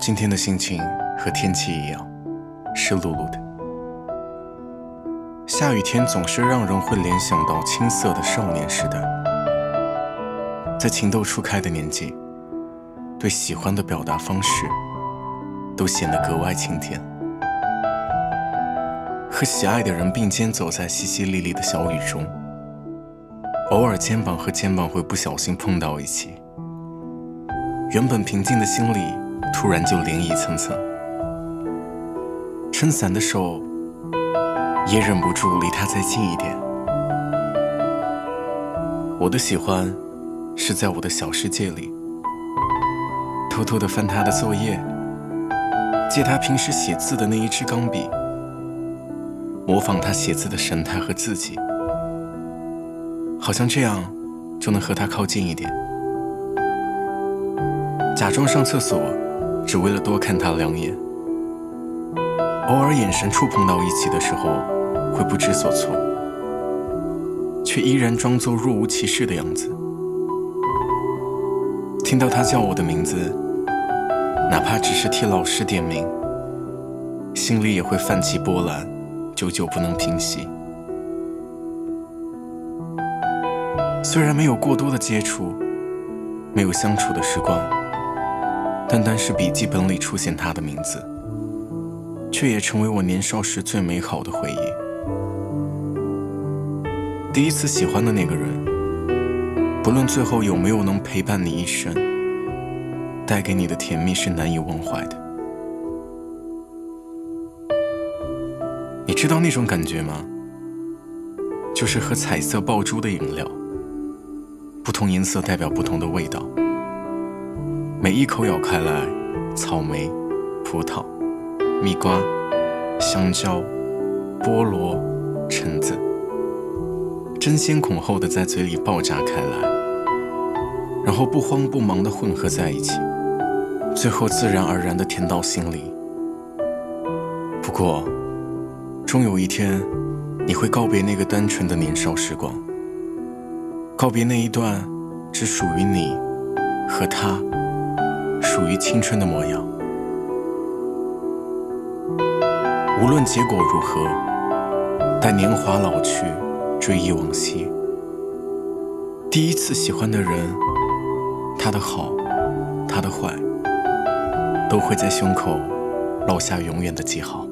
今天的心情和天气一样，湿漉漉的。下雨天总是让人会联想到青涩的少年时代，在情窦初开的年纪，对喜欢的表达方式都显得格外清甜。和喜爱的人并肩走在淅淅沥沥的小雨中，偶尔肩膀和肩膀会不小心碰到一起，原本平静的心里。突然就涟漪层层，撑伞的手也忍不住离他再近一点。我的喜欢是在我的小世界里，偷偷的翻他的作业，借他平时写字的那一支钢笔，模仿他写字的神态和字迹，好像这样就能和他靠近一点，假装上厕所。只为了多看他两眼，偶尔眼神触碰到一起的时候，会不知所措，却依然装作若无其事的样子。听到他叫我的名字，哪怕只是替老师点名，心里也会泛起波澜，久久不能平息。虽然没有过多的接触，没有相处的时光。单单是笔记本里出现他的名字，却也成为我年少时最美好的回忆。第一次喜欢的那个人，不论最后有没有能陪伴你一生，带给你的甜蜜是难以忘怀的。你知道那种感觉吗？就是喝彩色爆珠的饮料，不同颜色代表不同的味道。每一口咬开来，草莓、葡萄、蜜瓜、香蕉、菠萝、橙子，争先恐后的在嘴里爆炸开来，然后不慌不忙的混合在一起，最后自然而然的甜到心里。不过，终有一天，你会告别那个单纯的年少时光，告别那一段只属于你和他。属于青春的模样，无论结果如何，待年华老去，追忆往昔，第一次喜欢的人，他的好，他的坏，都会在胸口烙下永远的记号。